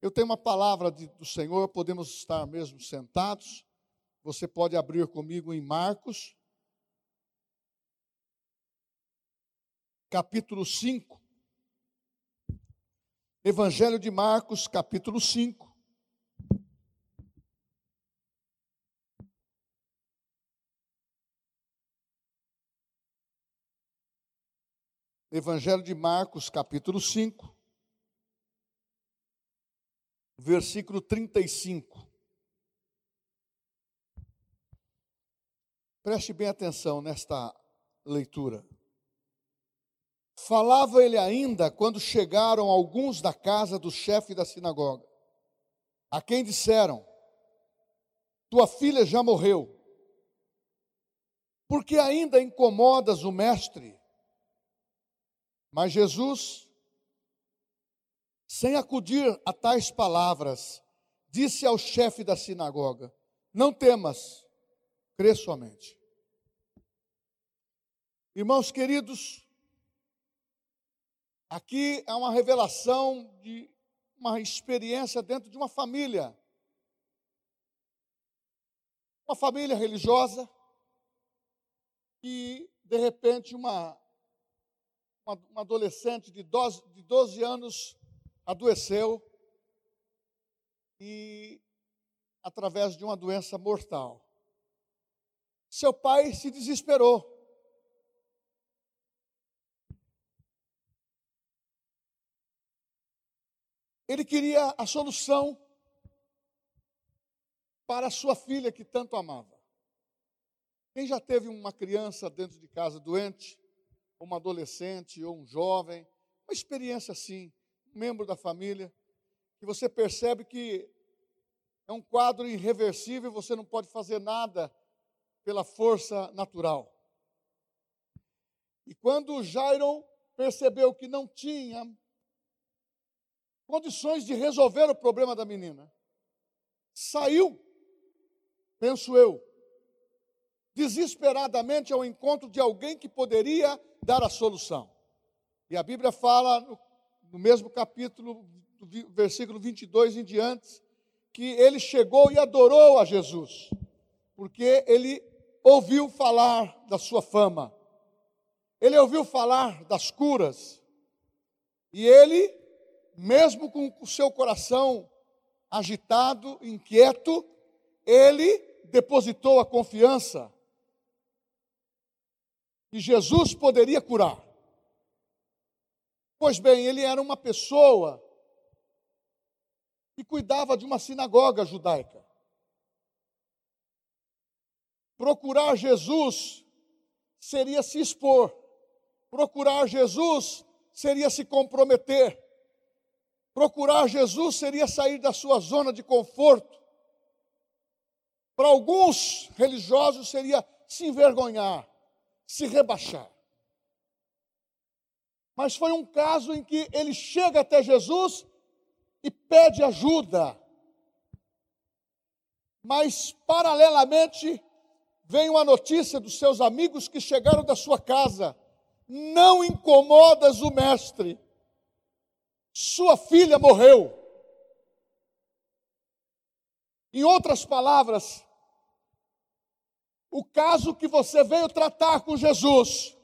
Eu tenho uma palavra de, do Senhor, podemos estar mesmo sentados. Você pode abrir comigo em Marcos, capítulo 5. Evangelho de Marcos, capítulo 5. Evangelho de Marcos, capítulo 5, versículo 35. Preste bem atenção nesta leitura. Falava ele ainda quando chegaram alguns da casa do chefe da sinagoga, a quem disseram: Tua filha já morreu, porque ainda incomodas o mestre? Mas Jesus, sem acudir a tais palavras, disse ao chefe da sinagoga: Não temas, crê somente. Irmãos queridos, aqui é uma revelação de uma experiência dentro de uma família. Uma família religiosa e, de repente, uma uma, uma adolescente de 12, de 12 anos adoeceu e através de uma doença mortal. Seu pai se desesperou. Ele queria a solução para a sua filha que tanto amava. Quem já teve uma criança dentro de casa doente, uma adolescente ou um jovem, uma experiência assim, membro da família, que você percebe que é um quadro irreversível, você não pode fazer nada pela força natural. E quando Jairo percebeu que não tinha condições de resolver o problema da menina, saiu, penso eu, desesperadamente ao encontro de alguém que poderia dar a solução. E a Bíblia fala, no, no mesmo capítulo, versículo 22 em diante, que ele chegou e adorou a Jesus, porque ele ouviu falar da sua fama, ele ouviu falar das curas, e ele, mesmo com o seu coração agitado, inquieto, ele depositou a confiança que Jesus poderia curar. Pois bem, ele era uma pessoa que cuidava de uma sinagoga judaica. Procurar Jesus seria se expor, procurar Jesus seria se comprometer, procurar Jesus seria sair da sua zona de conforto. Para alguns religiosos seria se envergonhar se rebaixar. Mas foi um caso em que ele chega até Jesus e pede ajuda. Mas, paralelamente, vem uma notícia dos seus amigos que chegaram da sua casa: Não incomodas o mestre, sua filha morreu. Em outras palavras, o caso que você veio tratar com Jesus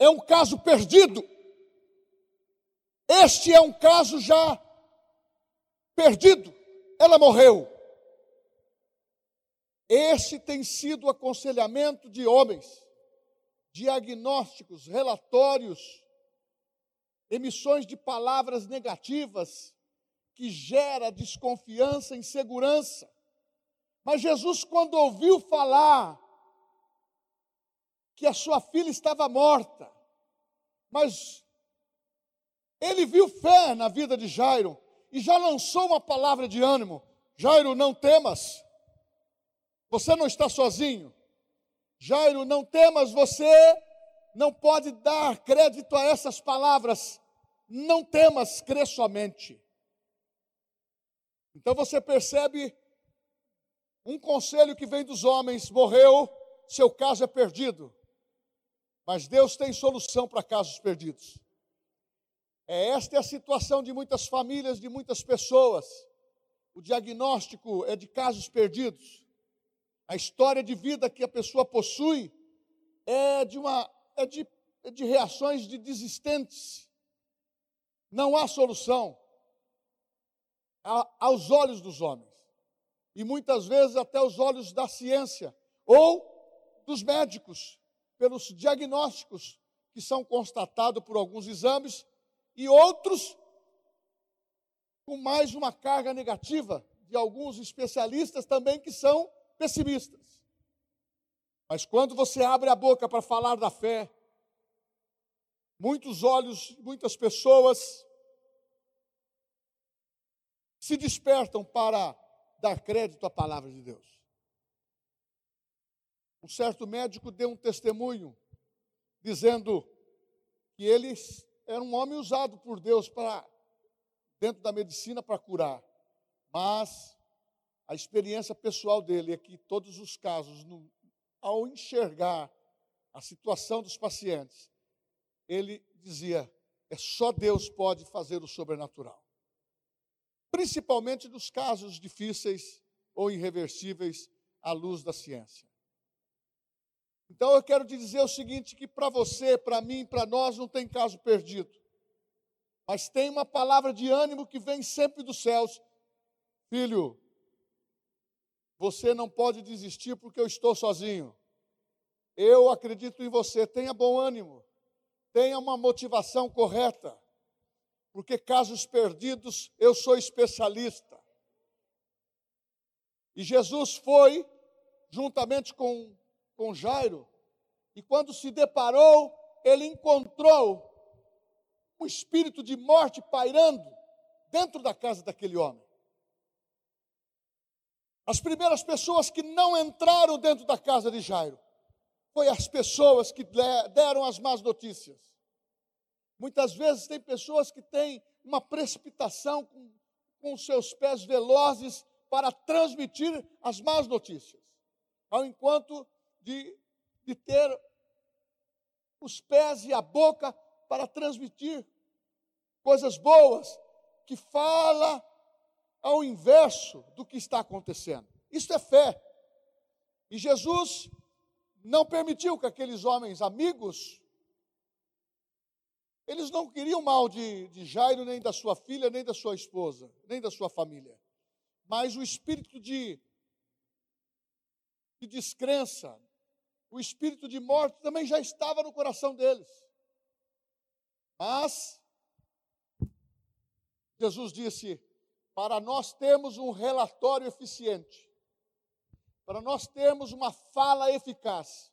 é um caso perdido. Este é um caso já perdido. Ela morreu. Esse tem sido o aconselhamento de homens, diagnósticos, relatórios, emissões de palavras negativas que gera desconfiança, insegurança. Mas Jesus, quando ouviu falar que a sua filha estava morta. Mas ele viu fé na vida de Jairo e já lançou uma palavra de ânimo: Jairo, não temas, você não está sozinho. Jairo, não temas, você não pode dar crédito a essas palavras. Não temas, crê somente. Então você percebe um conselho que vem dos homens: morreu, seu caso é perdido. Mas Deus tem solução para casos perdidos. É, esta é a situação de muitas famílias, de muitas pessoas. O diagnóstico é de casos perdidos. A história de vida que a pessoa possui é de, uma, é de, é de reações de desistentes. Não há solução aos olhos dos homens. E muitas vezes até aos olhos da ciência ou dos médicos, pelos diagnósticos que são constatados por alguns exames e outros com mais uma carga negativa de alguns especialistas também que são pessimistas. Mas quando você abre a boca para falar da fé, muitos olhos, muitas pessoas se despertam para dar crédito à palavra de Deus. Um certo médico deu um testemunho dizendo que ele era um homem usado por Deus para dentro da medicina para curar. Mas a experiência pessoal dele é que todos os casos, no, ao enxergar a situação dos pacientes, ele dizia: é só Deus pode fazer o sobrenatural. Principalmente nos casos difíceis ou irreversíveis à luz da ciência. Então eu quero te dizer o seguinte: que para você, para mim, para nós não tem caso perdido. Mas tem uma palavra de ânimo que vem sempre dos céus. Filho, você não pode desistir porque eu estou sozinho. Eu acredito em você. Tenha bom ânimo. Tenha uma motivação correta. Porque casos perdidos, eu sou especialista. E Jesus foi, juntamente com com Jairo, e quando se deparou, ele encontrou um espírito de morte pairando dentro da casa daquele homem. As primeiras pessoas que não entraram dentro da casa de Jairo foi as pessoas que deram as más notícias. Muitas vezes tem pessoas que têm uma precipitação com, com seus pés velozes para transmitir as más notícias, ao enquanto de, de ter os pés e a boca para transmitir coisas boas, que fala ao inverso do que está acontecendo. Isso é fé. E Jesus não permitiu que aqueles homens amigos, eles não queriam mal de, de Jairo, nem da sua filha, nem da sua esposa, nem da sua família. Mas o espírito de, de descrença, o espírito de morte também já estava no coração deles. Mas, Jesus disse: para nós termos um relatório eficiente, para nós termos uma fala eficaz,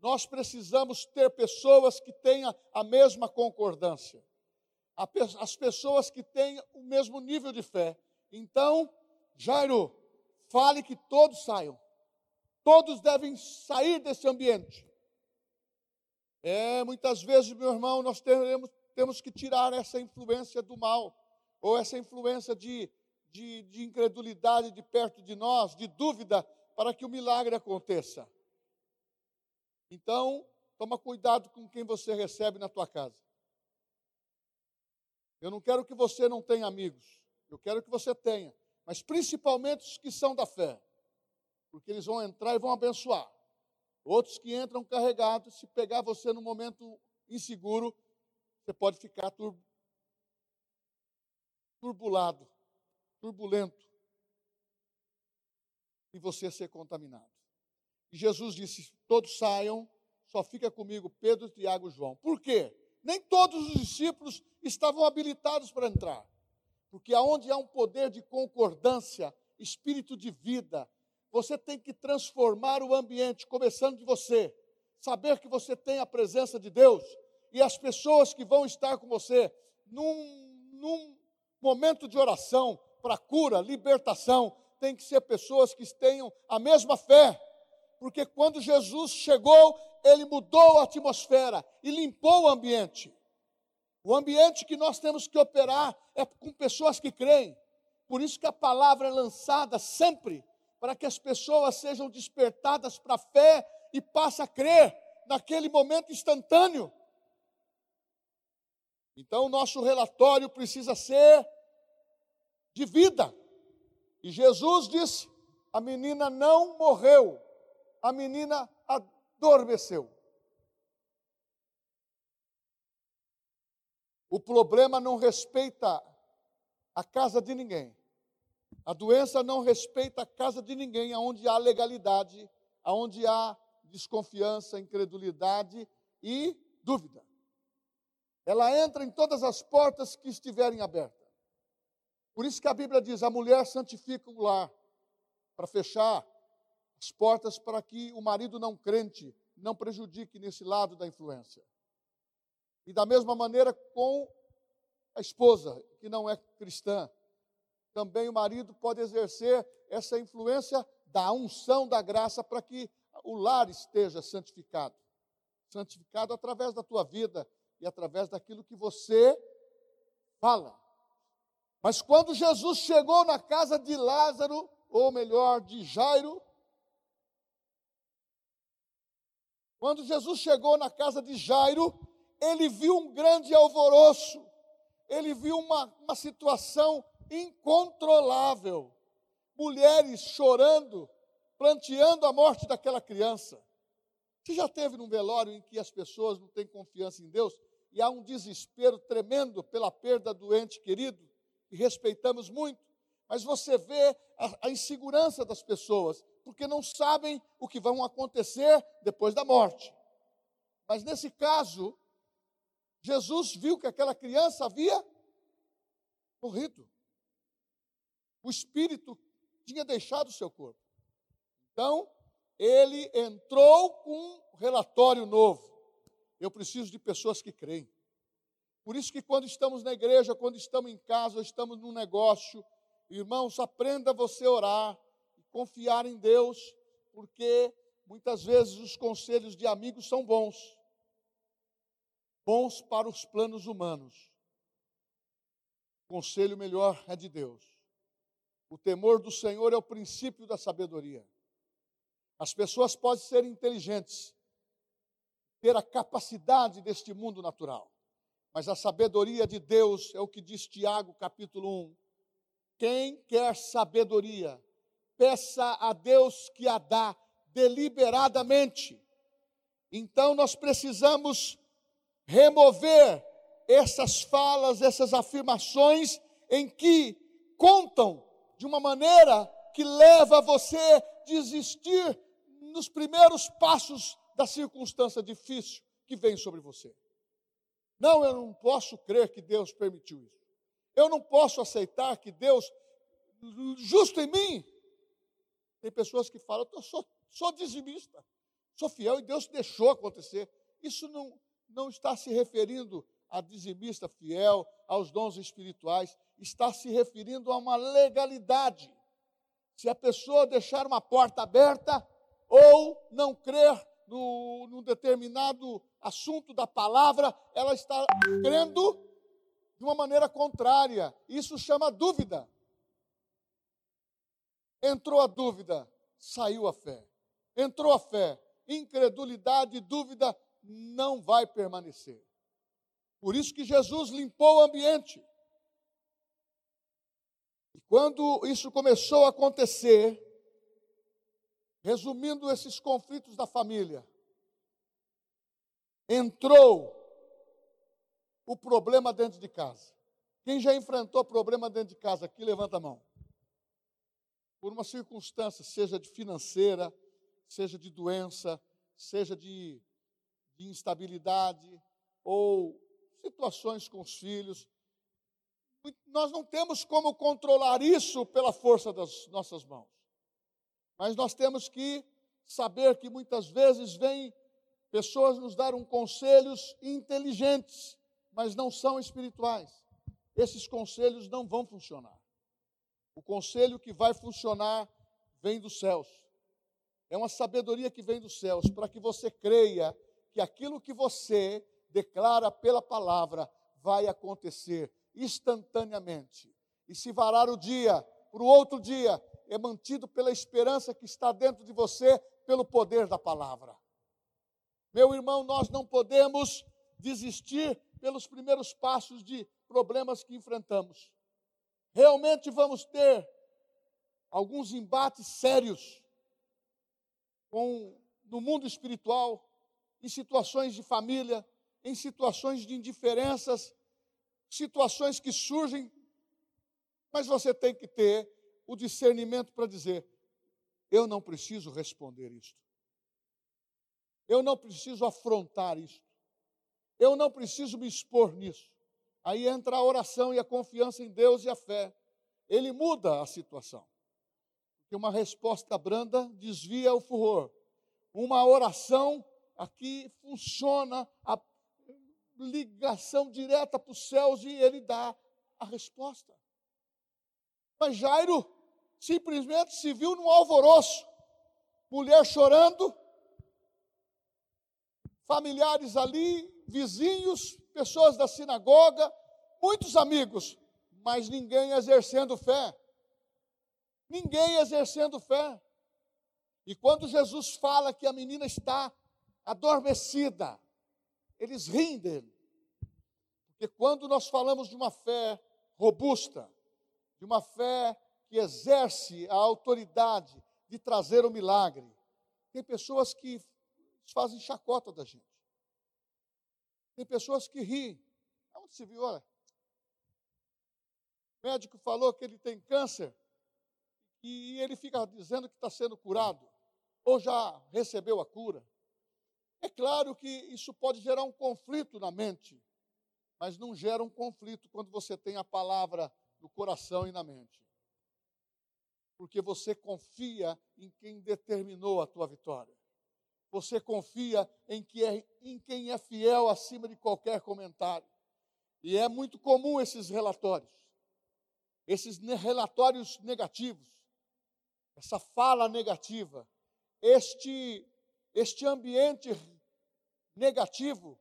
nós precisamos ter pessoas que tenham a mesma concordância, as pessoas que tenham o mesmo nível de fé. Então, Jairo, fale que todos saiam. Todos devem sair desse ambiente. É, muitas vezes, meu irmão, nós teremos, temos que tirar essa influência do mal, ou essa influência de, de, de incredulidade de perto de nós, de dúvida, para que o milagre aconteça. Então, toma cuidado com quem você recebe na tua casa. Eu não quero que você não tenha amigos, eu quero que você tenha, mas principalmente os que são da fé porque eles vão entrar e vão abençoar. Outros que entram carregados, se pegar você no momento inseguro, você pode ficar tur turbulado, turbulento, e você ser contaminado. E Jesus disse: Todos saiam, só fica comigo Pedro, Tiago e João. Por quê? Nem todos os discípulos estavam habilitados para entrar. Porque aonde há um poder de concordância, espírito de vida, você tem que transformar o ambiente, começando de você. Saber que você tem a presença de Deus e as pessoas que vão estar com você num, num momento de oração para cura, libertação, tem que ser pessoas que tenham a mesma fé. Porque quando Jesus chegou, ele mudou a atmosfera e limpou o ambiente. O ambiente que nós temos que operar é com pessoas que creem. Por isso que a palavra é lançada sempre para que as pessoas sejam despertadas para a fé e passem a crer naquele momento instantâneo. Então, o nosso relatório precisa ser de vida. E Jesus disse: a menina não morreu, a menina adormeceu. O problema não respeita a casa de ninguém. A doença não respeita a casa de ninguém, aonde há legalidade, aonde há desconfiança, incredulidade e dúvida. Ela entra em todas as portas que estiverem abertas. Por isso que a Bíblia diz: a mulher santifica o lar, para fechar as portas para que o marido não crente não prejudique nesse lado da influência. E da mesma maneira com a esposa, que não é cristã, também o marido pode exercer essa influência da unção da graça para que o lar esteja santificado. Santificado através da tua vida e através daquilo que você fala. Mas quando Jesus chegou na casa de Lázaro, ou melhor, de Jairo, quando Jesus chegou na casa de Jairo, ele viu um grande alvoroço, ele viu uma, uma situação incontrolável. Mulheres chorando, planteando a morte daquela criança. Você já teve num velório em que as pessoas não têm confiança em Deus e há um desespero tremendo pela perda do ente querido, e respeitamos muito, mas você vê a, a insegurança das pessoas, porque não sabem o que vai acontecer depois da morte. Mas nesse caso, Jesus viu que aquela criança havia morrido. O espírito tinha deixado o seu corpo. Então, ele entrou com um relatório novo. Eu preciso de pessoas que creem. Por isso que quando estamos na igreja, quando estamos em casa, estamos num negócio, irmãos, aprenda você a orar e confiar em Deus, porque muitas vezes os conselhos de amigos são bons. Bons para os planos humanos. O conselho melhor é de Deus. O temor do Senhor é o princípio da sabedoria. As pessoas podem ser inteligentes, ter a capacidade deste mundo natural, mas a sabedoria de Deus é o que diz Tiago, capítulo 1. Quem quer sabedoria, peça a Deus que a dá deliberadamente. Então nós precisamos remover essas falas, essas afirmações em que contam de uma maneira que leva você a desistir nos primeiros passos da circunstância difícil que vem sobre você. Não, eu não posso crer que Deus permitiu isso. Eu não posso aceitar que Deus, justo em mim, tem pessoas que falam, eu sou, sou dizimista, sou fiel e Deus deixou acontecer. Isso não, não está se referindo a dizimista fiel, aos dons espirituais, está se referindo a uma legalidade. Se a pessoa deixar uma porta aberta ou não crer no, num determinado assunto da palavra, ela está crendo de uma maneira contrária. Isso chama dúvida. Entrou a dúvida, saiu a fé. Entrou a fé, incredulidade e dúvida não vai permanecer. Por isso que Jesus limpou o ambiente. E quando isso começou a acontecer, resumindo esses conflitos da família, entrou o problema dentro de casa. Quem já enfrentou problema dentro de casa aqui, levanta a mão. Por uma circunstância, seja de financeira, seja de doença, seja de, de instabilidade, ou situações com os filhos. Nós não temos como controlar isso pela força das nossas mãos. Mas nós temos que saber que muitas vezes vêm pessoas nos dar um conselhos inteligentes, mas não são espirituais. Esses conselhos não vão funcionar. O conselho que vai funcionar vem dos céus. É uma sabedoria que vem dos céus para que você creia que aquilo que você declara pela palavra, vai acontecer instantaneamente. E se varar o dia para o outro dia, é mantido pela esperança que está dentro de você, pelo poder da palavra. Meu irmão, nós não podemos desistir pelos primeiros passos de problemas que enfrentamos. Realmente vamos ter alguns embates sérios com no mundo espiritual, em situações de família, em situações de indiferenças, situações que surgem, mas você tem que ter o discernimento para dizer: eu não preciso responder isto. Eu não preciso afrontar isto. Eu não preciso me expor nisso. Aí entra a oração e a confiança em Deus e a fé. Ele muda a situação. Porque uma resposta branda desvia o furor. Uma oração aqui funciona a ligação direta para os céus e ele dá a resposta. Mas Jairo simplesmente se viu num alvoroço, mulher chorando, familiares ali, vizinhos, pessoas da sinagoga, muitos amigos, mas ninguém exercendo fé. Ninguém exercendo fé. E quando Jesus fala que a menina está adormecida, eles riem dele. Porque quando nós falamos de uma fé robusta, de uma fé que exerce a autoridade de trazer o milagre, tem pessoas que fazem chacota da gente. Tem pessoas que riem. Onde se viu? Olha, o médico falou que ele tem câncer e ele fica dizendo que está sendo curado, ou já recebeu a cura. É claro que isso pode gerar um conflito na mente, mas não gera um conflito quando você tem a palavra no coração e na mente. Porque você confia em quem determinou a tua vitória. Você confia em, que é, em quem é fiel acima de qualquer comentário. E é muito comum esses relatórios, esses relatórios negativos, essa fala negativa, este, este ambiente negativo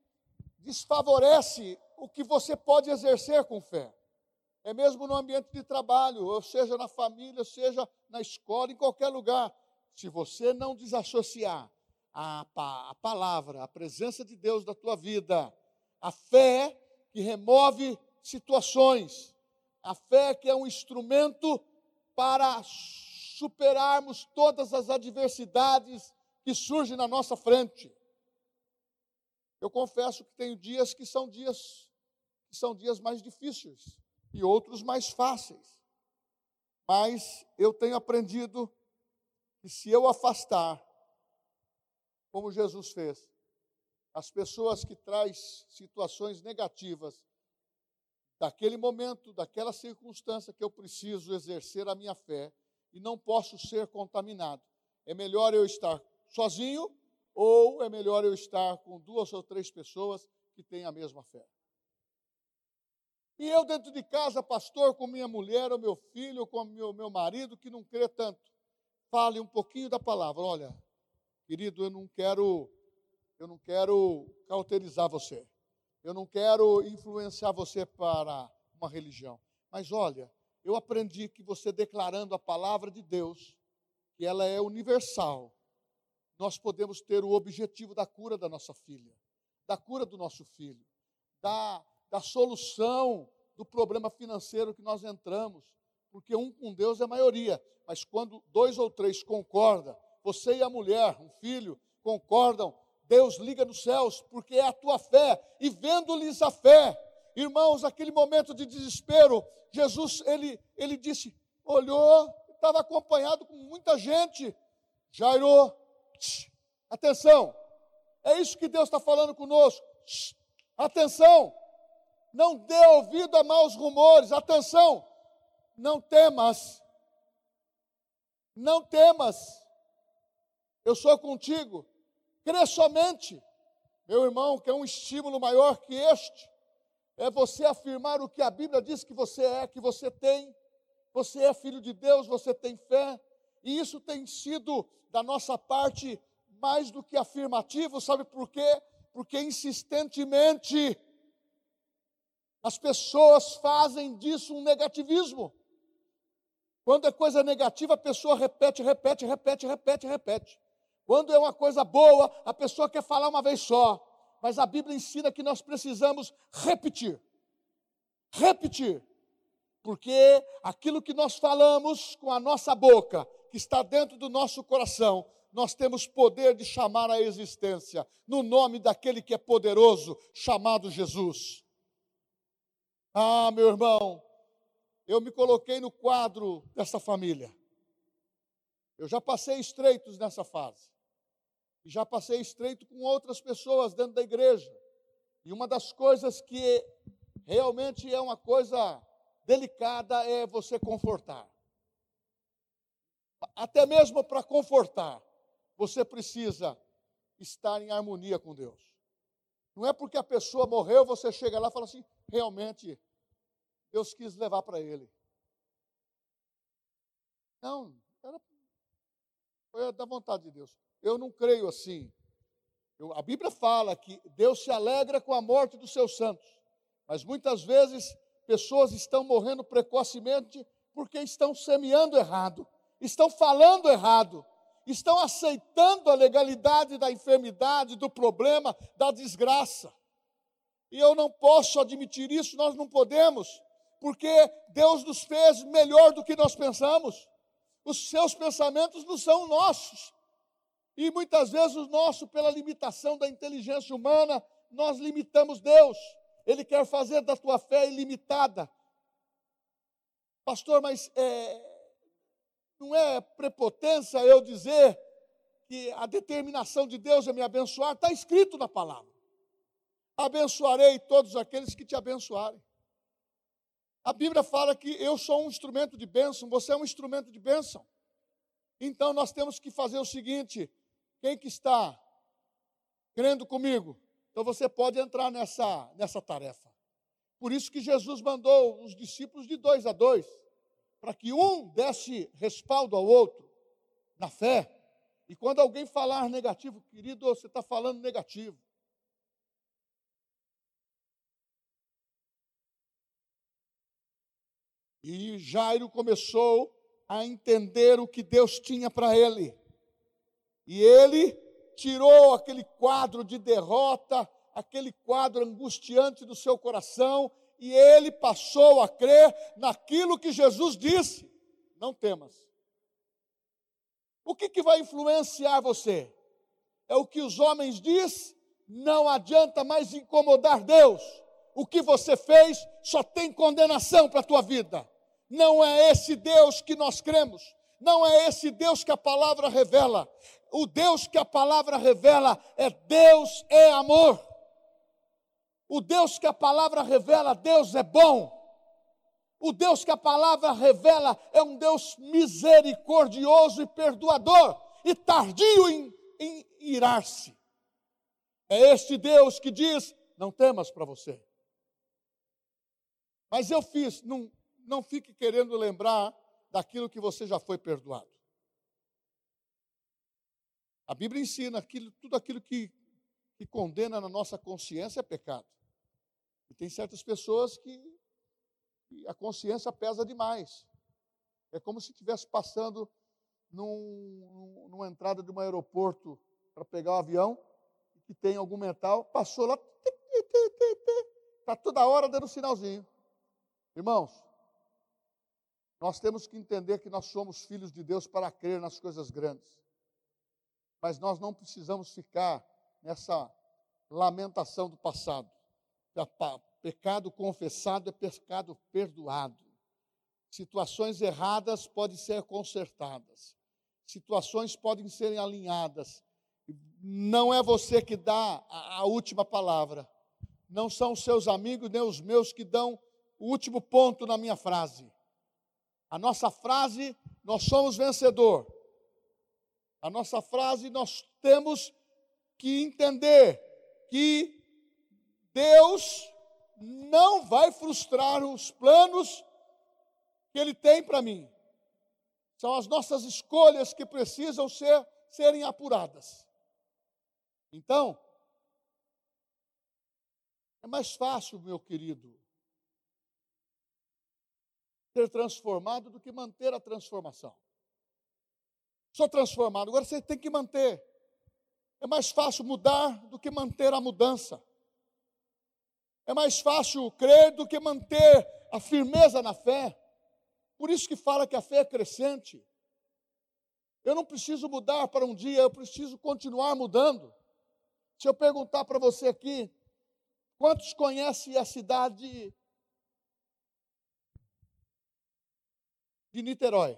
desfavorece o que você pode exercer com fé. É mesmo no ambiente de trabalho, ou seja na família, seja na escola, em qualquer lugar. Se você não desassociar a, a palavra, a presença de Deus da tua vida, a fé que remove situações, a fé que é um instrumento para superarmos todas as adversidades que surgem na nossa frente. Eu confesso que tenho dias que são dias que são dias mais difíceis e outros mais fáceis. Mas eu tenho aprendido que se eu afastar, como Jesus fez, as pessoas que traz situações negativas daquele momento, daquela circunstância que eu preciso exercer a minha fé e não posso ser contaminado. É melhor eu estar sozinho ou é melhor eu estar com duas ou três pessoas que têm a mesma fé. E eu dentro de casa, pastor, com minha mulher, ou meu filho, ou com meu, meu marido, que não crê tanto, fale um pouquinho da palavra. Olha, querido, eu não quero, eu não quero cauterizar você. Eu não quero influenciar você para uma religião. Mas olha, eu aprendi que você declarando a palavra de Deus, que ela é universal, nós podemos ter o objetivo da cura da nossa filha, da cura do nosso filho, da da solução do problema financeiro que nós entramos, porque um com Deus é maioria, mas quando dois ou três concordam, você e a mulher, um filho, concordam, Deus liga nos céus, porque é a tua fé, e vendo-lhes a fé, irmãos, aquele momento de desespero, Jesus, ele, ele disse, olhou, estava acompanhado com muita gente, Jairo, atenção, é isso que Deus está falando conosco, atenção, não dê ouvido a maus rumores. Atenção, não temas. Não temas. Eu sou contigo. Crê somente. Meu irmão, que é um estímulo maior que este, é você afirmar o que a Bíblia diz que você é, que você tem. Você é filho de Deus, você tem fé. E isso tem sido, da nossa parte, mais do que afirmativo, sabe por quê? Porque insistentemente as pessoas fazem disso um negativismo. Quando é coisa negativa, a pessoa repete, repete, repete, repete, repete. Quando é uma coisa boa, a pessoa quer falar uma vez só. mas a Bíblia ensina que nós precisamos repetir. Repetir. Porque aquilo que nós falamos com a nossa boca, que está dentro do nosso coração, nós temos poder de chamar a existência, no nome daquele que é poderoso, chamado Jesus. Ah, meu irmão, eu me coloquei no quadro dessa família. Eu já passei estreitos nessa fase. E já passei estreito com outras pessoas dentro da igreja. E uma das coisas que realmente é uma coisa delicada é você confortar. Até mesmo para confortar, você precisa estar em harmonia com Deus. Não é porque a pessoa morreu, você chega lá e fala assim: realmente, Deus quis levar para ele. Não, era, foi da vontade de Deus. Eu não creio assim. Eu, a Bíblia fala que Deus se alegra com a morte dos seus santos, mas muitas vezes pessoas estão morrendo precocemente porque estão semeando errado, estão falando errado, estão aceitando a legalidade da enfermidade, do problema, da desgraça. E eu não posso admitir isso, nós não podemos, porque Deus nos fez melhor do que nós pensamos. Os seus pensamentos não são nossos. E muitas vezes o nosso, pela limitação da inteligência humana, nós limitamos Deus. Ele quer fazer da tua fé ilimitada. Pastor, mas é, não é prepotência eu dizer que a determinação de Deus é me abençoar, está escrito na palavra. Abençoarei todos aqueles que te abençoarem. A Bíblia fala que eu sou um instrumento de bênção, você é um instrumento de bênção. Então nós temos que fazer o seguinte: quem que está crendo comigo? Então você pode entrar nessa, nessa tarefa. Por isso que Jesus mandou os discípulos de dois a dois, para que um desse respaldo ao outro na fé. E quando alguém falar negativo, querido, você está falando negativo. E Jairo começou a entender o que Deus tinha para ele. E ele tirou aquele quadro de derrota, aquele quadro angustiante do seu coração, e ele passou a crer naquilo que Jesus disse: não temas. O que, que vai influenciar você? É o que os homens diz, não adianta mais incomodar Deus. O que você fez só tem condenação para a tua vida. Não é esse Deus que nós cremos. Não é esse Deus que a palavra revela. O Deus que a palavra revela é Deus é amor. O Deus que a palavra revela, Deus é bom. O Deus que a palavra revela é um Deus misericordioso e perdoador e tardio em, em irar-se. É este Deus que diz: não temas para você. Mas eu fiz, não, não fique querendo lembrar daquilo que você já foi perdoado. A Bíblia ensina que tudo aquilo que, que condena na nossa consciência é pecado. E tem certas pessoas que, a consciência pesa demais. É como se estivesse passando num, numa entrada de um aeroporto para pegar o um avião, que tem algum metal, passou lá, está toda hora dando sinalzinho. Irmãos, nós temos que entender que nós somos filhos de Deus para crer nas coisas grandes. Mas nós não precisamos ficar nessa lamentação do passado. Pecado confessado é pecado perdoado. Situações erradas podem ser consertadas. Situações podem ser alinhadas. Não é você que dá a, a última palavra. Não são os seus amigos nem os meus que dão o último ponto na minha frase. A nossa frase, nós somos vencedor. A nossa frase, nós temos que entender que Deus não vai frustrar os planos que Ele tem para mim. São as nossas escolhas que precisam ser, serem apuradas. Então, é mais fácil, meu querido, ser transformado do que manter a transformação. Sou transformado, agora você tem que manter. É mais fácil mudar do que manter a mudança. É mais fácil crer do que manter a firmeza na fé. Por isso que fala que a fé é crescente. Eu não preciso mudar para um dia, eu preciso continuar mudando. Se eu perguntar para você aqui, quantos conhecem a cidade de Niterói?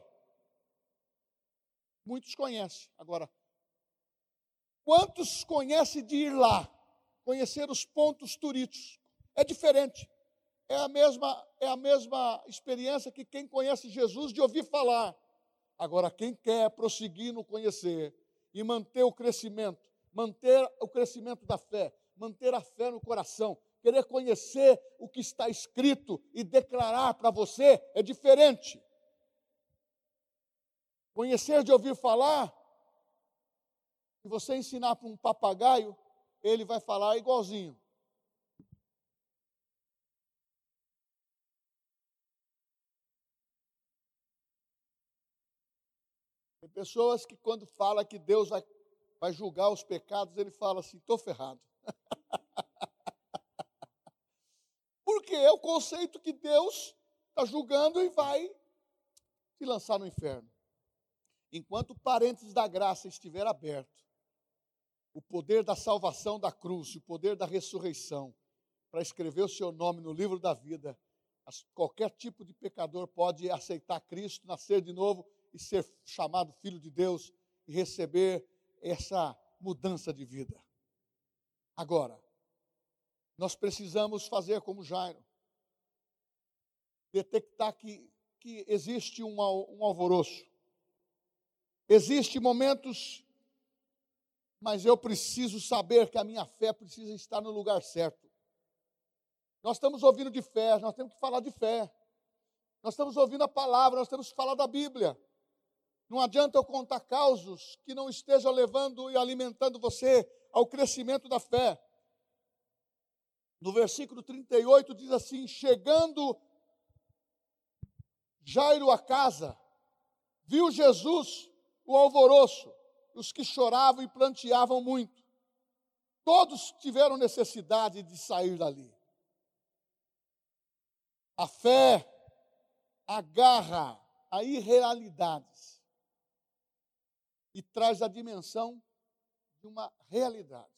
Muitos conhecem. Agora, quantos conhecem de ir lá, conhecer os pontos turísticos? É diferente. É a mesma, é a mesma experiência que quem conhece Jesus de ouvir falar. Agora, quem quer prosseguir no conhecer e manter o crescimento, manter o crescimento da fé, manter a fé no coração, querer conhecer o que está escrito e declarar para você é diferente. Conhecer de ouvir falar, se você ensinar para um papagaio, ele vai falar igualzinho. Pessoas que quando fala que Deus vai, vai julgar os pecados, ele fala assim, estou ferrado. Porque é o conceito que Deus está julgando e vai se lançar no inferno. Enquanto o parênteses da graça estiver aberto, o poder da salvação da cruz, o poder da ressurreição, para escrever o seu nome no livro da vida, qualquer tipo de pecador pode aceitar Cristo, nascer de novo e ser chamado filho de Deus e receber essa mudança de vida. Agora, nós precisamos fazer como Jairo, detectar que, que existe um, um alvoroço, Existem momentos, mas eu preciso saber que a minha fé precisa estar no lugar certo. Nós estamos ouvindo de fé, nós temos que falar de fé. Nós estamos ouvindo a palavra, nós temos que falar da Bíblia. Não adianta eu contar causos que não estejam levando e alimentando você ao crescimento da fé. No versículo 38 diz assim: Chegando Jairo a casa, viu Jesus o alvoroço, os que choravam e planteavam muito. Todos tiveram necessidade de sair dali. A fé agarra a irrealidades e traz a dimensão de uma realidade.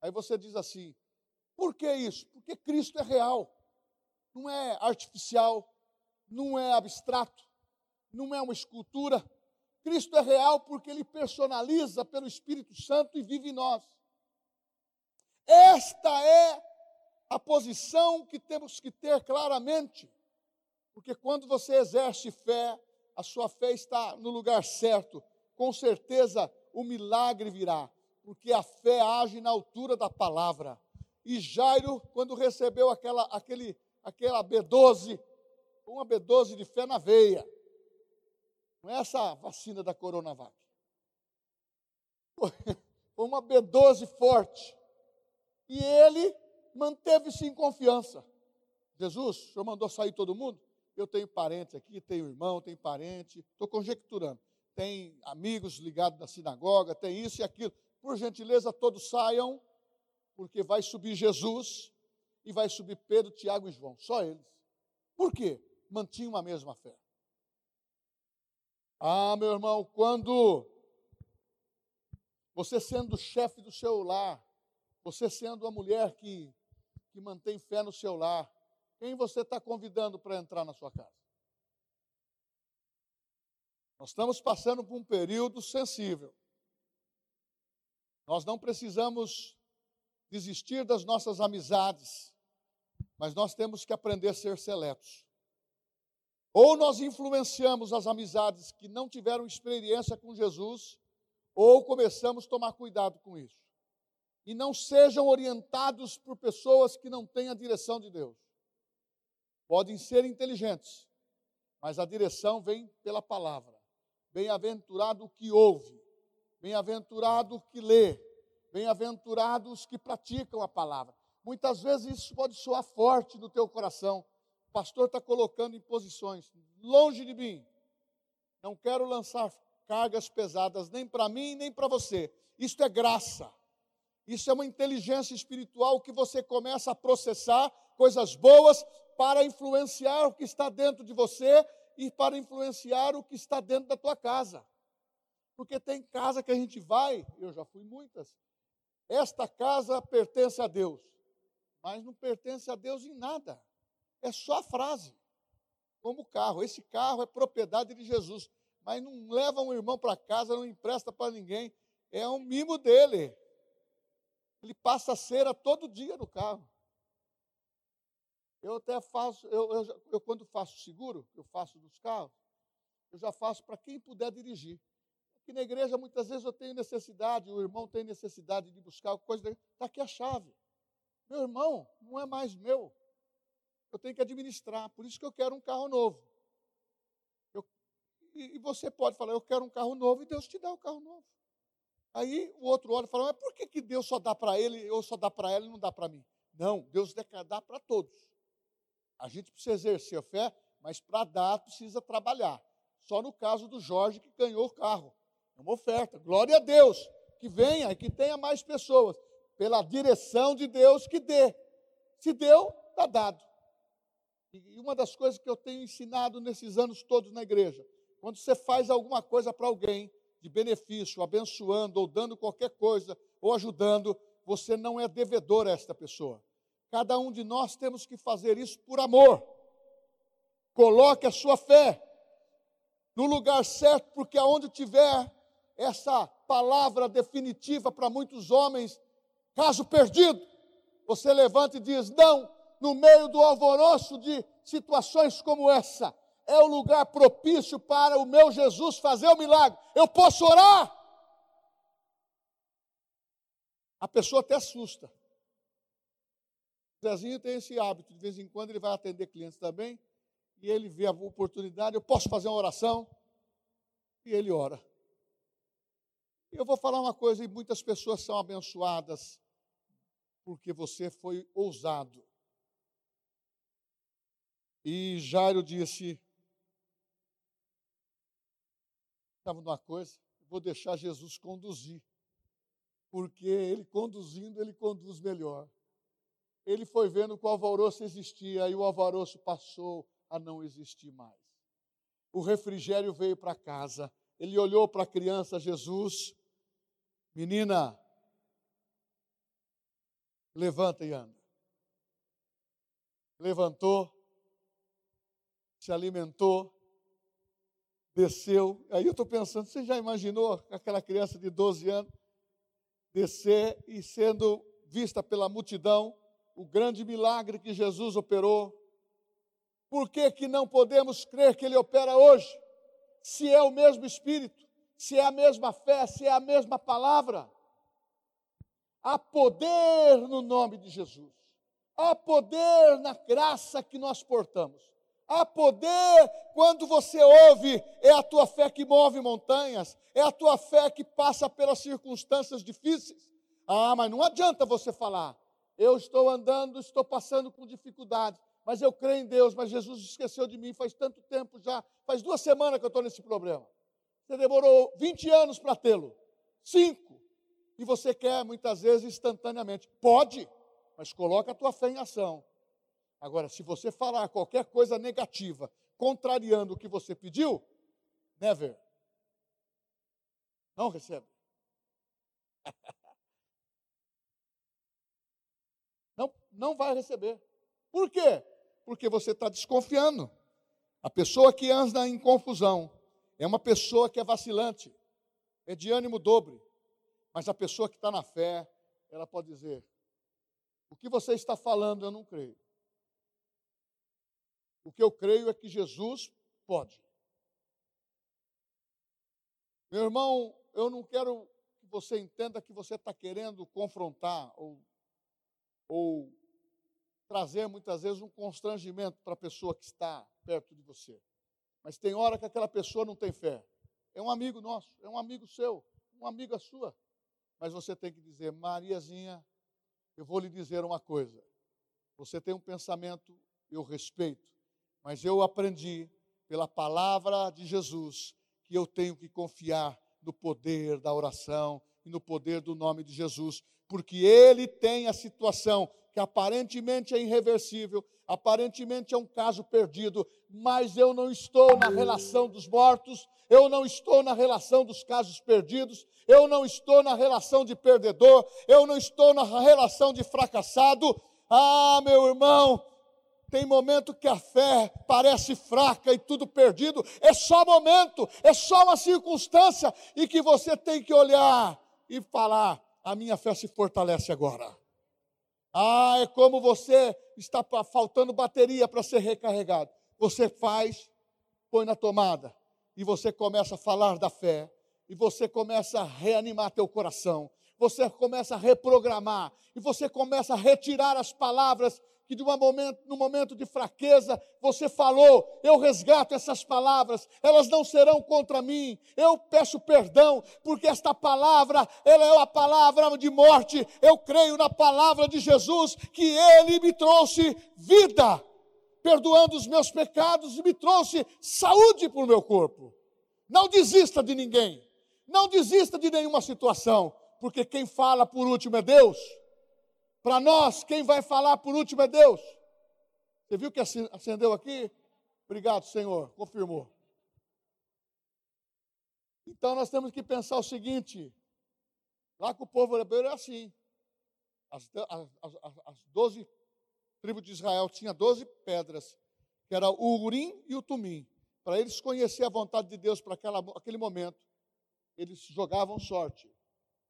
Aí você diz assim: por que isso? Porque Cristo é real, não é artificial, não é abstrato, não é uma escultura, Cristo é real porque ele personaliza pelo Espírito Santo e vive em nós. Esta é a posição que temos que ter claramente, porque quando você exerce fé, a sua fé está no lugar certo, com certeza o milagre virá, porque a fé age na altura da palavra. E Jairo, quando recebeu aquela, aquele, aquela B12, uma B12 de fé na veia, não é essa vacina da Coronavac. Foi uma B12 forte. E ele manteve-se em confiança. Jesus, o senhor mandou sair todo mundo? Eu tenho parentes aqui, tenho irmão, tenho parente, estou conjecturando. Tem amigos ligados na sinagoga, tem isso e aquilo. Por gentileza, todos saiam, porque vai subir Jesus e vai subir Pedro, Tiago e João, só eles. Por quê? Mantinham a mesma fé. Ah, meu irmão, quando você sendo chefe do seu lar, você sendo a mulher que, que mantém fé no seu lar, quem você está convidando para entrar na sua casa? Nós estamos passando por um período sensível. Nós não precisamos desistir das nossas amizades, mas nós temos que aprender a ser seletos. Ou nós influenciamos as amizades que não tiveram experiência com Jesus, ou começamos a tomar cuidado com isso. E não sejam orientados por pessoas que não têm a direção de Deus. Podem ser inteligentes, mas a direção vem pela palavra. Bem-aventurado o que ouve, bem-aventurado o que lê, bem-aventurados os que praticam a palavra. Muitas vezes isso pode soar forte no teu coração, pastor está colocando em posições longe de mim. Não quero lançar cargas pesadas, nem para mim, nem para você. Isto é graça. Isso é uma inteligência espiritual que você começa a processar coisas boas para influenciar o que está dentro de você e para influenciar o que está dentro da tua casa. Porque tem casa que a gente vai, eu já fui muitas. Esta casa pertence a Deus, mas não pertence a Deus em nada. É só a frase. Como o carro. Esse carro é propriedade de Jesus, mas não leva um irmão para casa, não empresta para ninguém. É um mimo dele. Ele passa cera todo dia no carro. Eu até faço, eu, eu, eu quando faço seguro, eu faço dos carros, eu já faço para quem puder dirigir. Aqui na igreja, muitas vezes eu tenho necessidade, o irmão tem necessidade de buscar coisa, está aqui a chave. Meu irmão, não é mais meu. Eu tenho que administrar, por isso que eu quero um carro novo. Eu, e, e, você pode falar, eu quero um carro novo, e Deus te dá o um carro novo. Aí o outro olha e fala, mas por que, que Deus só dá para ele, ou só dá para ela e não dá para mim? Não, Deus dá para todos. A gente precisa exercer a fé, mas para dar precisa trabalhar. Só no caso do Jorge que ganhou o carro. É uma oferta. Glória a Deus. Que venha e que tenha mais pessoas. Pela direção de Deus que dê. Se deu, está dado. E uma das coisas que eu tenho ensinado nesses anos todos na igreja, quando você faz alguma coisa para alguém, de benefício, abençoando, ou dando qualquer coisa, ou ajudando, você não é devedor a esta pessoa. Cada um de nós temos que fazer isso por amor. Coloque a sua fé no lugar certo, porque aonde tiver essa palavra definitiva para muitos homens, caso perdido, você levanta e diz: não, no meio do alvoroço de situações como essa, é o lugar propício para o meu Jesus fazer o milagre. Eu posso orar. A pessoa até assusta. Zezinho tem esse hábito, de vez em quando ele vai atender clientes também, e ele vê a oportunidade, eu posso fazer uma oração, e ele ora. Eu vou falar uma coisa, e muitas pessoas são abençoadas porque você foi ousado. E Jairo disse: estava numa coisa, vou deixar Jesus conduzir, porque ele conduzindo, ele conduz melhor. Ele foi vendo que o alvoroço existia e o alvoroço passou a não existir mais. O refrigério veio para casa. Ele olhou para a criança Jesus Menina, levanta e anda. Levantou, se alimentou, desceu. Aí eu estou pensando, você já imaginou aquela criança de 12 anos descer e sendo vista pela multidão, o grande milagre que Jesus operou? Por que, que não podemos crer que Ele opera hoje? Se é o mesmo Espírito se é a mesma fé, se é a mesma palavra. Há poder no nome de Jesus. Há poder na graça que nós portamos. Há poder quando você ouve, é a tua fé que move montanhas, é a tua fé que passa pelas circunstâncias difíceis. Ah, mas não adianta você falar, eu estou andando, estou passando por dificuldades, mas eu creio em Deus, mas Jesus esqueceu de mim faz tanto tempo já, faz duas semanas que eu estou nesse problema. Você demorou 20 anos para tê-lo, cinco, e você quer muitas vezes instantaneamente. Pode, mas coloca a tua fé em ação. Agora, se você falar qualquer coisa negativa, contrariando o que você pediu, never. Não recebe. Não, vai receber. Por quê? Porque você está desconfiando. A pessoa que anda em confusão, é uma pessoa que é vacilante, é de ânimo dobre. Mas a pessoa que está na fé, ela pode dizer: o que você está falando eu não creio. O que eu creio é que Jesus pode. Meu irmão, eu não quero que você entenda que você está querendo confrontar ou, ou trazer muitas vezes um constrangimento para a pessoa que está perto de você. Mas tem hora que aquela pessoa não tem fé. É um amigo nosso, é um amigo seu, uma amiga sua. Mas você tem que dizer, Mariazinha, eu vou lhe dizer uma coisa. Você tem um pensamento, eu respeito, mas eu aprendi pela palavra de Jesus que eu tenho que confiar no poder da oração e no poder do nome de Jesus, porque ele tem a situação que aparentemente é irreversível, aparentemente é um caso perdido, mas eu não estou na relação dos mortos, eu não estou na relação dos casos perdidos, eu não estou na relação de perdedor, eu não estou na relação de fracassado. Ah, meu irmão, tem momento que a fé parece fraca e tudo perdido, é só momento, é só uma circunstância e que você tem que olhar e falar: a minha fé se fortalece agora. Ah, é como você está faltando bateria para ser recarregado. Você faz, põe na tomada e você começa a falar da fé e você começa a reanimar teu coração. Você começa a reprogramar e você começa a retirar as palavras que de um momento, no momento de fraqueza você falou, eu resgato essas palavras, elas não serão contra mim. Eu peço perdão, porque esta palavra, ela é uma palavra de morte. Eu creio na palavra de Jesus que ele me trouxe vida, perdoando os meus pecados e me trouxe saúde para o meu corpo. Não desista de ninguém. Não desista de nenhuma situação, porque quem fala por último é Deus. Para nós, quem vai falar por último é Deus. Você viu que acendeu aqui? Obrigado, Senhor, confirmou. Então nós temos que pensar o seguinte: lá com o povo hebreu é assim. As, as, as, 12 tribos de Israel tinham 12 pedras, que era o Urim e o Tumim. Para eles conhecer a vontade de Deus para aquele momento, eles jogavam sorte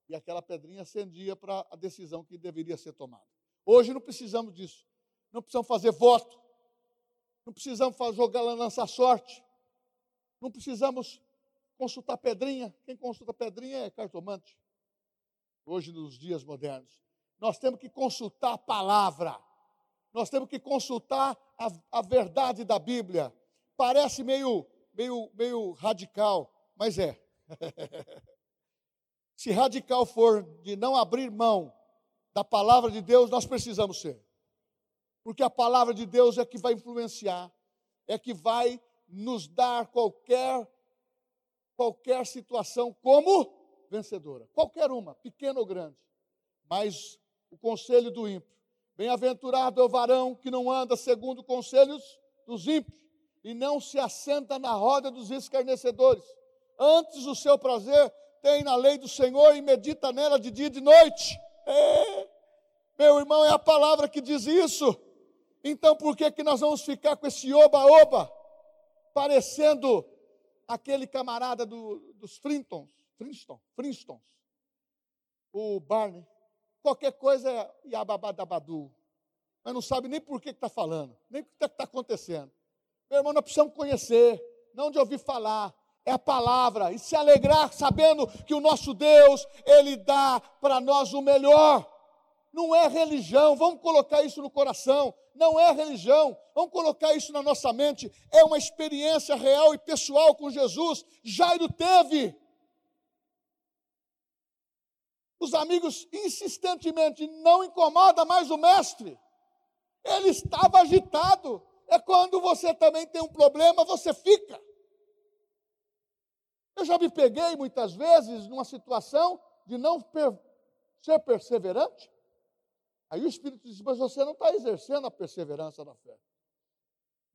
e aquela pedrinha acendia para a decisão que deveria ser tomada. Hoje não precisamos disso. Não precisamos fazer voto. Não precisamos jogar lançar sorte. Não precisamos consultar pedrinha. Quem consulta pedrinha é cartomante. Hoje, nos dias modernos. Nós temos que consultar a palavra. Nós temos que consultar a, a verdade da Bíblia. Parece meio, meio, meio radical, mas é. Se radical for de não abrir mão da palavra de Deus, nós precisamos ser. Porque a palavra de Deus é que vai influenciar, é que vai nos dar qualquer qualquer situação como vencedora, qualquer uma, pequena ou grande. Mas o conselho do ímpio, bem-aventurado é o varão que não anda segundo conselhos dos ímpios e não se assenta na roda dos escarnecedores. Antes o seu prazer tem na lei do Senhor e medita nela de dia e de noite. É, meu irmão, é a palavra que diz isso. Então por que, que nós vamos ficar com esse oba-oba, parecendo aquele camarada do, dos Frintons, Frinstons, Frinstons, o Barney? Qualquer coisa é Yababadabadu. Mas não sabe nem por que está falando, nem o que está tá acontecendo. Meu irmão, nós precisamos conhecer, não de ouvir falar é a palavra e se alegrar sabendo que o nosso Deus, ele dá para nós o melhor. Não é religião, vamos colocar isso no coração. Não é religião, vamos colocar isso na nossa mente. É uma experiência real e pessoal com Jesus. Jairo teve. Os amigos insistentemente não incomoda mais o mestre. Ele estava agitado. É quando você também tem um problema, você fica. Eu já me peguei muitas vezes numa situação de não per ser perseverante. Aí o Espírito diz: Mas você não está exercendo a perseverança da fé.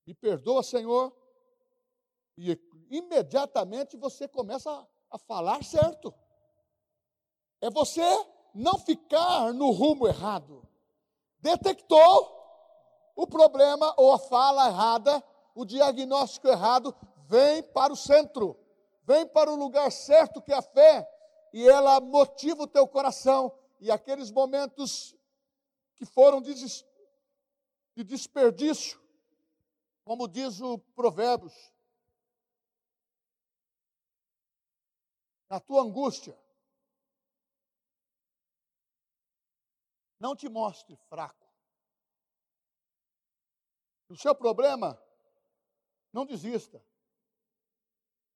Me perdoa, Senhor. E imediatamente você começa a, a falar certo. É você não ficar no rumo errado. Detectou o problema ou a fala errada, o diagnóstico errado, vem para o centro vem para o lugar certo que é a fé, e ela motiva o teu coração, e aqueles momentos que foram de, de desperdício, como diz o Provérbios, na tua angústia, não te mostre fraco. O seu problema, não desista.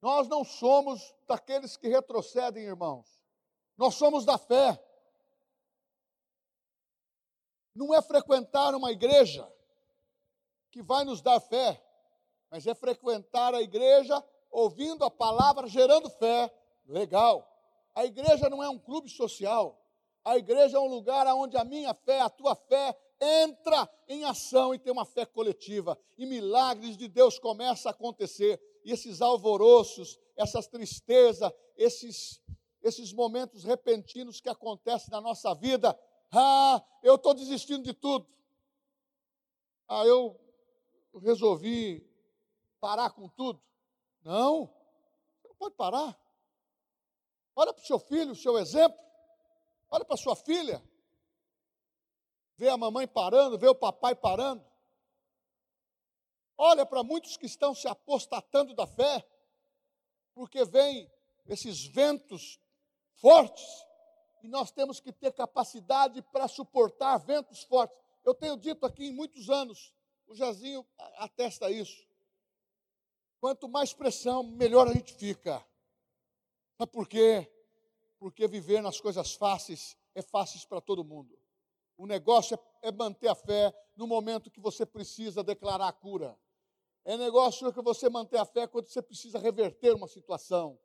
Nós não somos daqueles que retrocedem, irmãos. Nós somos da fé. Não é frequentar uma igreja que vai nos dar fé, mas é frequentar a igreja ouvindo a palavra, gerando fé. Legal. A igreja não é um clube social. A igreja é um lugar onde a minha fé, a tua fé, entra em ação e tem uma fé coletiva. E milagres de Deus começam a acontecer. E esses alvoroços, essas tristezas, esses, esses momentos repentinos que acontecem na nossa vida. Ah, eu estou desistindo de tudo. Ah, eu resolvi parar com tudo. Não, você não pode parar. Olha para o seu filho, o seu exemplo. Olha para sua filha. Vê a mamãe parando, vê o papai parando. Olha para muitos que estão se apostatando da fé, porque vem esses ventos fortes, e nós temos que ter capacidade para suportar ventos fortes. Eu tenho dito aqui em muitos anos, o Jazinho atesta isso. Quanto mais pressão, melhor a gente fica. Sabe por quê? Porque viver nas coisas fáceis é fácil para todo mundo. O negócio é, é, manter a fé no momento que você precisa declarar a cura. É negócio que você manter a fé quando você precisa reverter uma situação.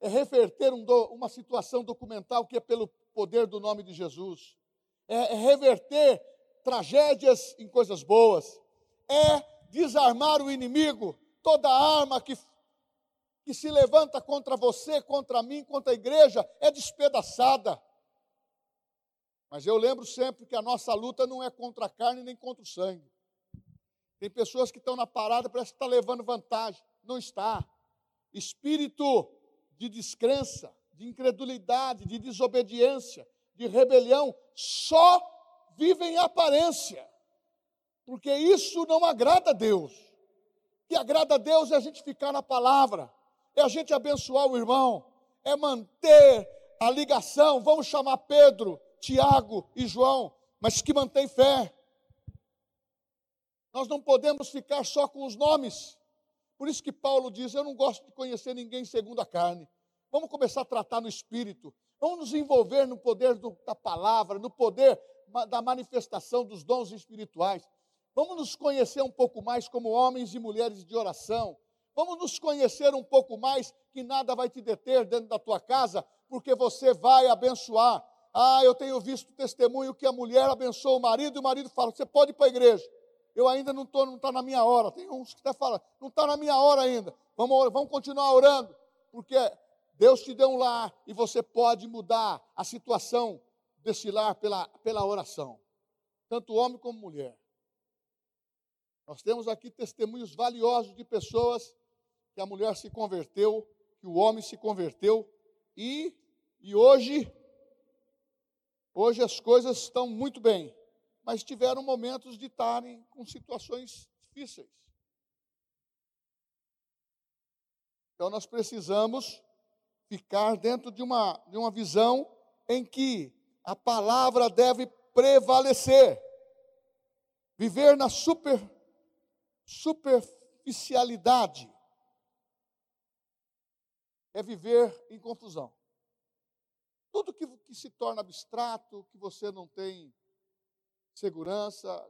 É reverter um do, uma situação documental que é pelo poder do nome de Jesus. É, é reverter tragédias em coisas boas. É desarmar o inimigo. Toda arma que, que se levanta contra você, contra mim, contra a igreja, é despedaçada. Mas eu lembro sempre que a nossa luta não é contra a carne nem contra o sangue. Tem pessoas que estão na parada, parece que está levando vantagem. Não está. Espírito de descrença, de incredulidade, de desobediência, de rebelião, só vive em aparência. Porque isso não agrada a Deus. O que agrada a Deus é a gente ficar na palavra, é a gente abençoar o irmão, é manter a ligação. Vamos chamar Pedro, Tiago e João, mas que mantém fé. Nós não podemos ficar só com os nomes. Por isso que Paulo diz: Eu não gosto de conhecer ninguém segundo a carne. Vamos começar a tratar no espírito. Vamos nos envolver no poder do, da palavra, no poder da manifestação dos dons espirituais. Vamos nos conhecer um pouco mais como homens e mulheres de oração. Vamos nos conhecer um pouco mais, que nada vai te deter dentro da tua casa, porque você vai abençoar. Ah, eu tenho visto testemunho que a mulher abençoa o marido e o marido fala: Você pode ir para a igreja. Eu ainda não estou, não está na minha hora. Tem uns que até falam: Não está na minha hora ainda. Vamos, vamos continuar orando, porque Deus te deu um lar e você pode mudar a situação desse lar pela, pela oração, tanto homem como mulher. Nós temos aqui testemunhos valiosos de pessoas que a mulher se converteu, que o homem se converteu e, e hoje Hoje as coisas estão muito bem, mas tiveram momentos de estarem com situações difíceis. Então nós precisamos ficar dentro de uma, de uma visão em que a palavra deve prevalecer. Viver na super, superficialidade é viver em confusão. Tudo que, que se torna abstrato, que você não tem segurança,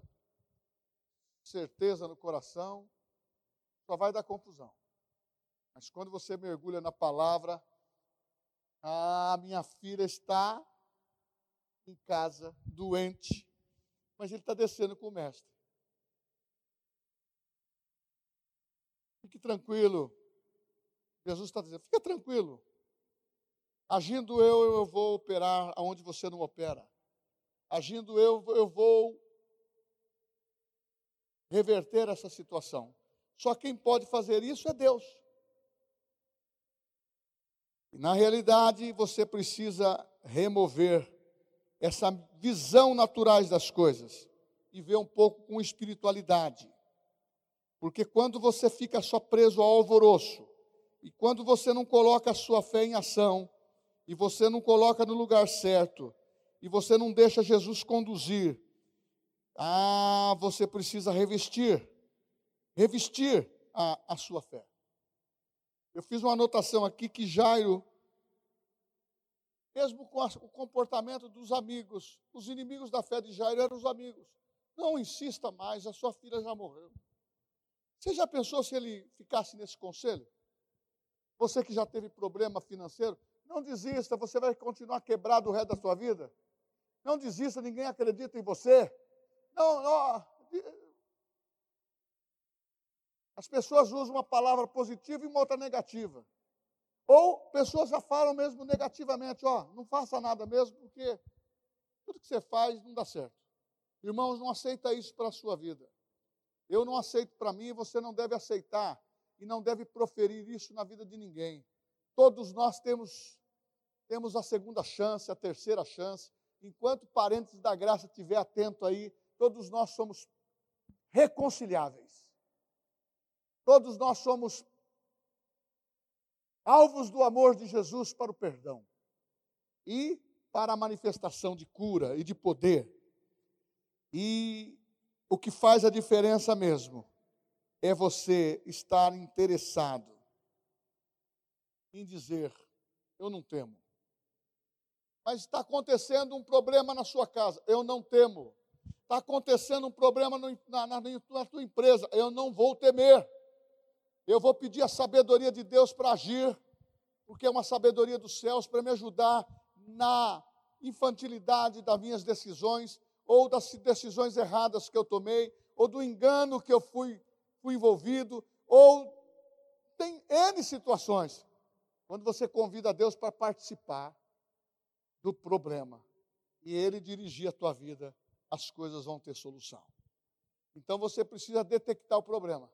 certeza no coração, só vai dar confusão. Mas quando você mergulha na palavra, a minha filha está em casa, doente, mas ele está descendo com o mestre. Fique tranquilo. Jesus está dizendo: fica tranquilo. Agindo eu, eu vou operar aonde você não opera. Agindo eu, eu vou reverter essa situação. Só quem pode fazer isso é Deus. E na realidade, você precisa remover essa visão naturais das coisas e ver um pouco com espiritualidade. Porque quando você fica só preso ao alvoroço, e quando você não coloca a sua fé em ação, e você não coloca no lugar certo, e você não deixa Jesus conduzir, ah, você precisa revestir, revestir a, a sua fé. Eu fiz uma anotação aqui que Jairo, mesmo com o comportamento dos amigos, os inimigos da fé de Jairo eram os amigos. Não insista mais, a sua filha já morreu. Você já pensou se ele ficasse nesse conselho? Você que já teve problema financeiro, não desista, você vai continuar quebrado o resto da sua vida. Não desista, ninguém acredita em você. Não, não. As pessoas usam uma palavra positiva e uma outra negativa. Ou pessoas já falam mesmo negativamente, ó, não faça nada mesmo, porque tudo que você faz não dá certo. Irmãos, não aceita isso para a sua vida. Eu não aceito para mim, você não deve aceitar e não deve proferir isso na vida de ninguém. Todos nós temos temos a segunda chance, a terceira chance. Enquanto parentes da graça estiver atento aí, todos nós somos reconciliáveis. Todos nós somos alvos do amor de Jesus para o perdão e para a manifestação de cura e de poder. E o que faz a diferença mesmo é você estar interessado em dizer: Eu não temo. Mas está acontecendo um problema na sua casa, eu não temo. Está acontecendo um problema no, na, na, na tua empresa, eu não vou temer. Eu vou pedir a sabedoria de Deus para agir, porque é uma sabedoria dos céus para me ajudar na infantilidade das minhas decisões, ou das decisões erradas que eu tomei, ou do engano que eu fui fui envolvido, ou tem N situações. Quando você convida a Deus para participar do problema e Ele dirigir a tua vida, as coisas vão ter solução. Então você precisa detectar o problema.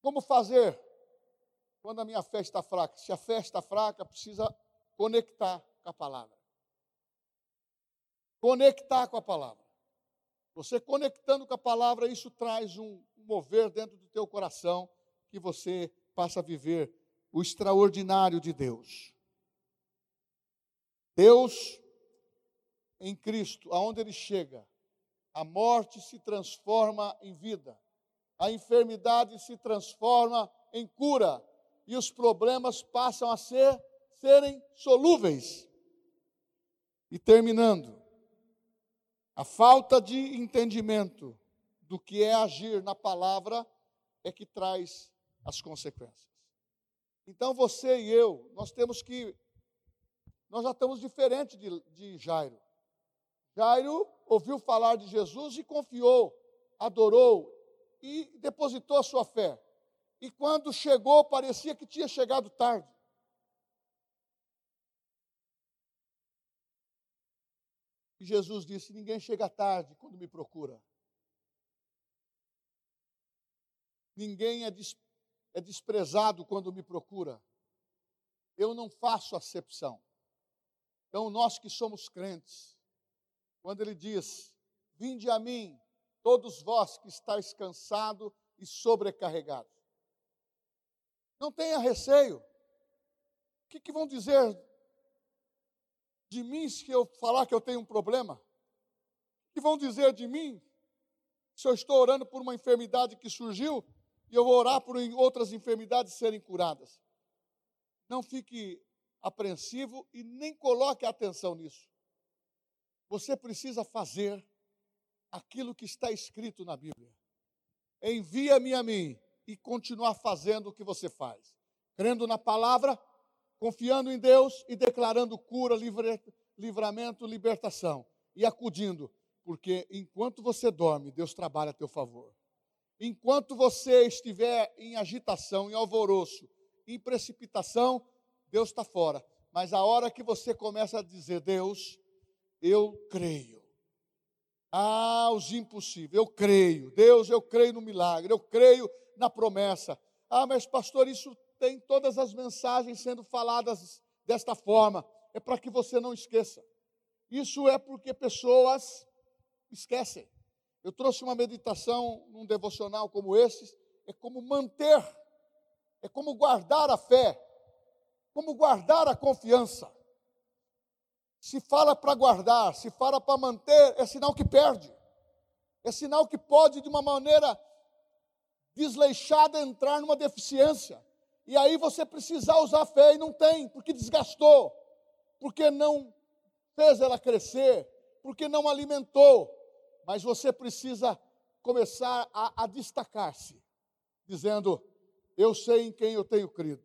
Como fazer quando a minha fé está fraca? Se a fé está fraca, precisa conectar com a palavra. Conectar com a palavra. Você conectando com a palavra, isso traz um mover dentro do teu coração que você passa a viver o extraordinário de Deus. Deus em Cristo, aonde ele chega, a morte se transforma em vida, a enfermidade se transforma em cura e os problemas passam a ser serem solúveis. E terminando, a falta de entendimento do que é agir na palavra é que traz as consequências. Então você e eu, nós temos que. Nós já estamos diferentes de, de Jairo. Jairo ouviu falar de Jesus e confiou, adorou e depositou a sua fé. E quando chegou, parecia que tinha chegado tarde. E Jesus disse: Ninguém chega tarde quando me procura. Ninguém é, é desprezado quando me procura. Eu não faço acepção. Então, nós que somos crentes, quando ele diz: Vinde a mim, todos vós que estáis cansados e sobrecarregados. Não tenha receio. O que, que vão dizer de mim se eu falar que eu tenho um problema? O que vão dizer de mim se eu estou orando por uma enfermidade que surgiu e eu vou orar por outras enfermidades serem curadas? Não fique apreensivo e nem coloque atenção nisso. Você precisa fazer aquilo que está escrito na Bíblia. Envia-me a mim e continuar fazendo o que você faz. Crendo na palavra, confiando em Deus e declarando cura, livramento, libertação e acudindo, porque enquanto você dorme, Deus trabalha a teu favor. Enquanto você estiver em agitação, em alvoroço, em precipitação, Deus está fora. Mas a hora que você começa a dizer, Deus, eu creio. Ah, os impossíveis, eu creio. Deus, eu creio no milagre, eu creio na promessa. Ah, mas pastor, isso tem todas as mensagens sendo faladas desta forma. É para que você não esqueça. Isso é porque pessoas esquecem. Eu trouxe uma meditação num devocional como esse, é como manter, é como guardar a fé, como guardar a confiança. Se fala para guardar, se fala para manter, é sinal que perde. É sinal que pode, de uma maneira desleixada, entrar numa deficiência. E aí você precisar usar a fé e não tem, porque desgastou, porque não fez ela crescer, porque não alimentou. Mas você precisa começar a, a destacar-se. dizendo: Eu sei em quem eu tenho crido.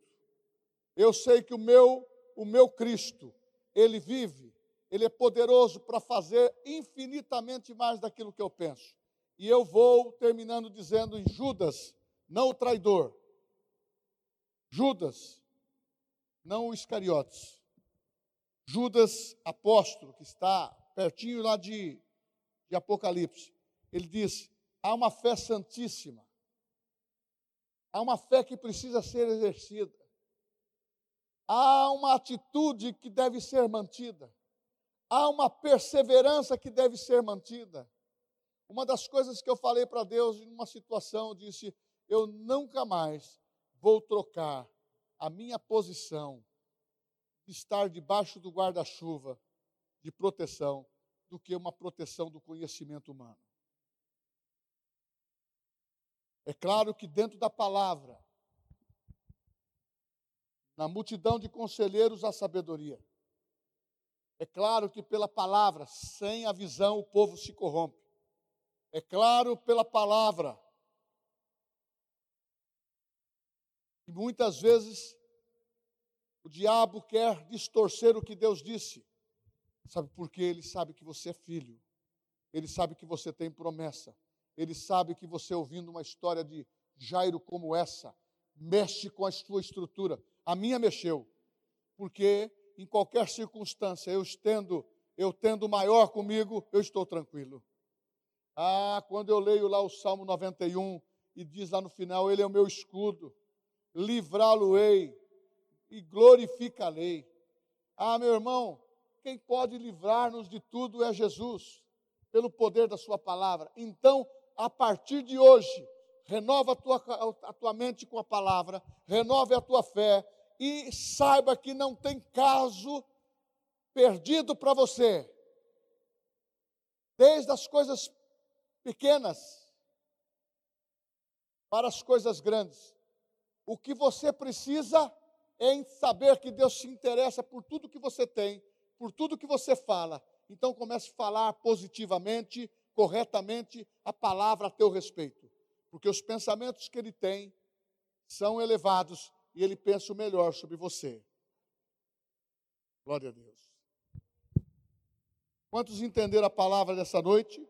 Eu sei que o meu, o meu Cristo, ele vive, ele é poderoso para fazer infinitamente mais daquilo que eu penso. E eu vou terminando dizendo em Judas, não o traidor. Judas, não o Iscariotes. Judas, apóstolo, que está pertinho lá de, de Apocalipse. Ele diz: há uma fé santíssima. Há uma fé que precisa ser exercida. Há uma atitude que deve ser mantida. Há uma perseverança que deve ser mantida. Uma das coisas que eu falei para Deus em uma situação, eu disse: eu nunca mais vou trocar a minha posição de estar debaixo do guarda-chuva de proteção do que uma proteção do conhecimento humano. É claro que dentro da palavra, na multidão de conselheiros há sabedoria. É claro que pela palavra, sem a visão, o povo se corrompe. É claro pela palavra. E muitas vezes o diabo quer distorcer o que Deus disse. Sabe por quê? Ele sabe que você é filho. Ele sabe que você tem promessa. Ele sabe que você ouvindo uma história de Jairo como essa, mexe com a sua estrutura. A minha mexeu. Porque em qualquer circunstância, eu estendo, eu tendo maior comigo, eu estou tranquilo. Ah, quando eu leio lá o Salmo 91 e diz lá no final, ele é o meu escudo, livrá-lo-ei e glorificarei. Ah, meu irmão, quem pode livrar-nos de tudo é Jesus, pelo poder da Sua palavra. Então, a partir de hoje, renova a tua, a tua mente com a palavra, renove a tua fé e saiba que não tem caso perdido para você. Desde as coisas pequenas para as coisas grandes. O que você precisa é saber que Deus se interessa por tudo que você tem, por tudo que você fala. Então comece a falar positivamente, corretamente a palavra a teu respeito. Porque os pensamentos que ele tem são elevados e ele pensa o melhor sobre você. Glória a Deus. Quantos entenderam a palavra dessa noite?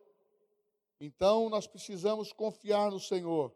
Então nós precisamos confiar no Senhor